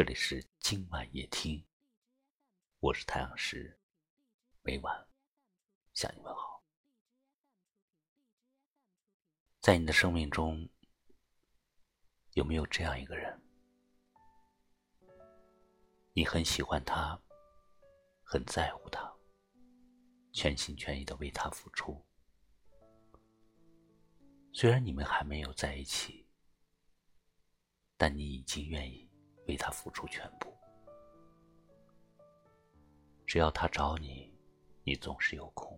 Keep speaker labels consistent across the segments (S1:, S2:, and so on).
S1: 这里是今晚夜听，我是太阳石，每晚向你问好。在你的生命中，有没有这样一个人？你很喜欢他，很在乎他，全心全意的为他付出。虽然你们还没有在一起，但你已经愿意。为他付出全部，只要他找你，你总是有空；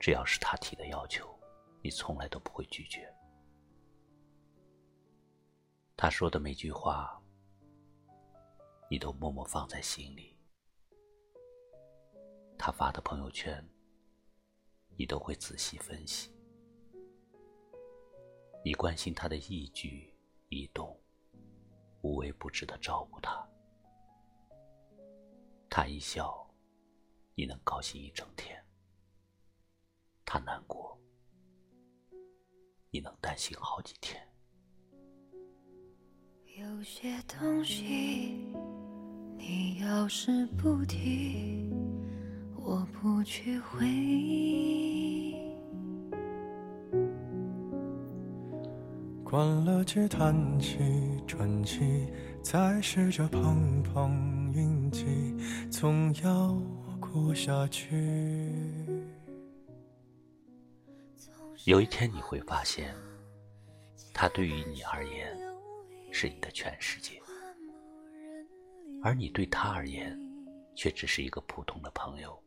S1: 只要是他提的要求，你从来都不会拒绝。他说的每句话，你都默默放在心里；他发的朋友圈，你都会仔细分析。你关心他的一举一动。无微不至的照顾他，他一笑，你能高兴一整天；他难过，你能担心好几天。
S2: 有些东西，你要是不提，我不去回忆。
S3: 关了机，叹气，喘气，再试着碰碰运气，总要过下去。
S1: 有一天你会发现，他对于你而言是你的全世界，而你对他而言，却只是一个普通的朋友，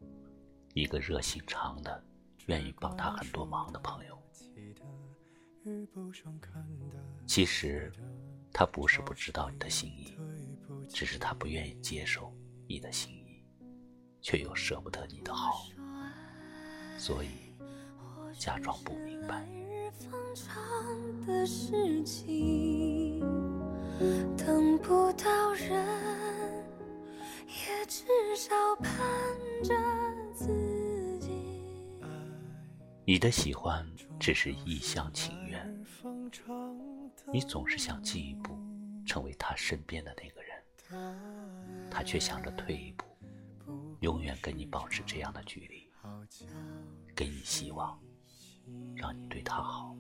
S1: 一个热心肠的、愿意帮他很多忙的朋友。其实，他不是不知道你的心意，只是他不愿意接受你的心意，却又舍不得你的好，所以假装不明白。等不到人，也至少盼着自己。你的喜欢只是一厢情你总是想进一步成为他身边的那个人，他却想着退一步，永远跟你保持这样的距离，给你希望，让你对他好，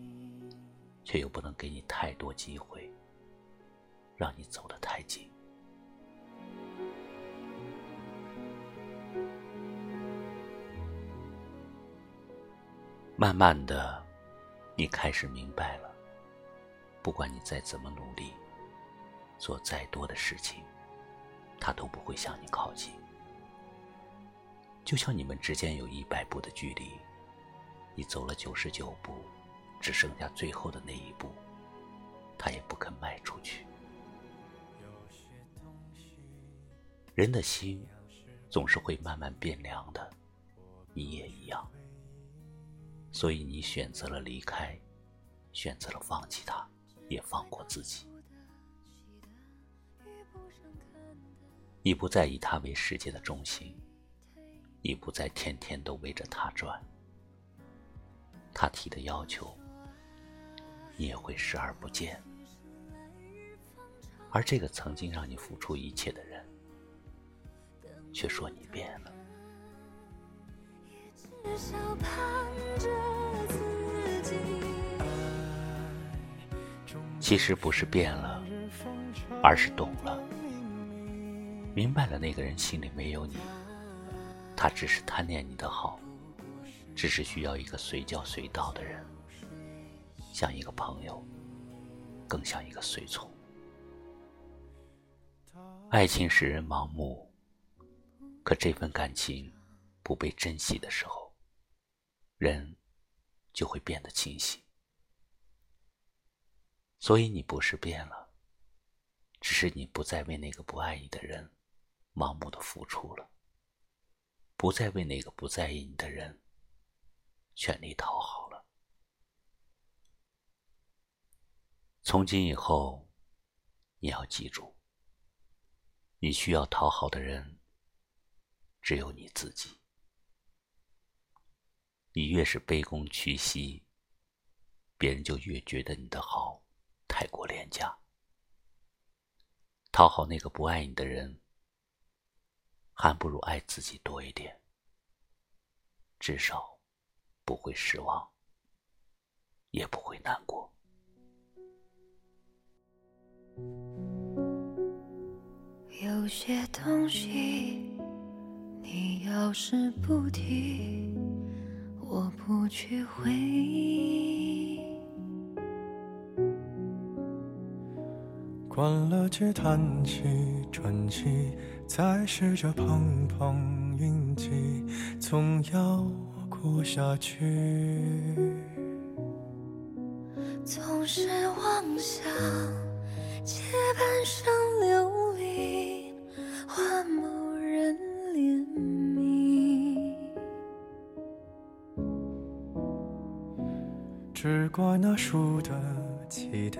S1: 却又不能给你太多机会，让你走得太近。慢慢的，你开始明白了。不管你再怎么努力，做再多的事情，他都不会向你靠近。就像你们之间有一百步的距离，你走了九十九步，只剩下最后的那一步，他也不肯迈出去。人的心总是会慢慢变凉的，你也一样。所以你选择了离开，选择了放弃他。也放过自己，你不再以他为世界的中心，你不再天天都围着他转。他提的要求，你也会视而不见。而这个曾经让你付出一切的人，却说你变了。其实不是变了，而是懂了，明白了那个人心里没有你，他只是贪恋你的好，只是需要一个随叫随到的人，像一个朋友，更像一个随从。爱情使人盲目，可这份感情不被珍惜的时候，人就会变得清醒。所以你不是变了，只是你不再为那个不爱你的人盲目的付出了，不再为那个不在意你的人全力讨好了。从今以后，你要记住，你需要讨好的人只有你自己。你越是卑躬屈膝，别人就越觉得你的好。太过廉价，讨好那个不爱你的人，还不如爱自己多一点。至少不会失望，也不会难过。
S2: 有些东西，你要是不提，我不去回忆。
S3: 关了机，叹气，喘气，再试着碰碰运气，总要过下去。
S2: 总是妄想借半生流离换某人怜悯，
S3: 只怪那输得起的。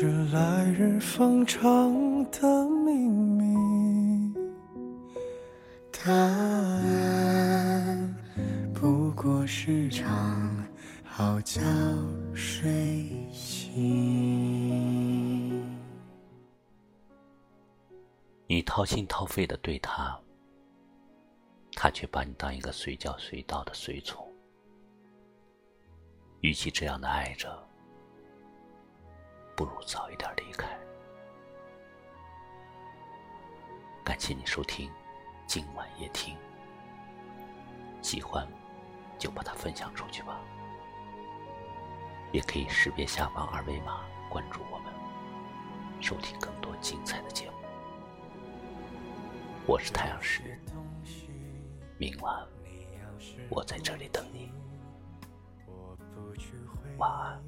S3: 是来日方长的秘密，答案不过是场好觉睡醒。
S1: 你掏心掏肺的对他，他却把你当一个随叫随到的随从。与其这样的爱着。不如早一点离开。感谢你收听今晚夜听，喜欢就把它分享出去吧。也可以识别下方二维码关注我们，收听更多精彩的节目。我是太阳石，明晚我在这里等你。晚安。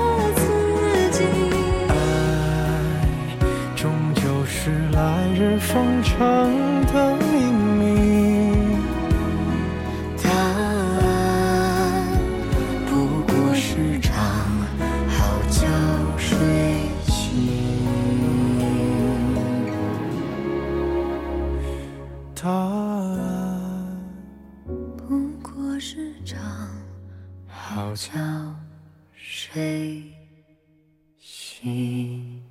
S3: 方长的秘密，
S2: 答案不过是场好觉睡醒。
S3: 答案
S2: 不过是场好觉睡醒。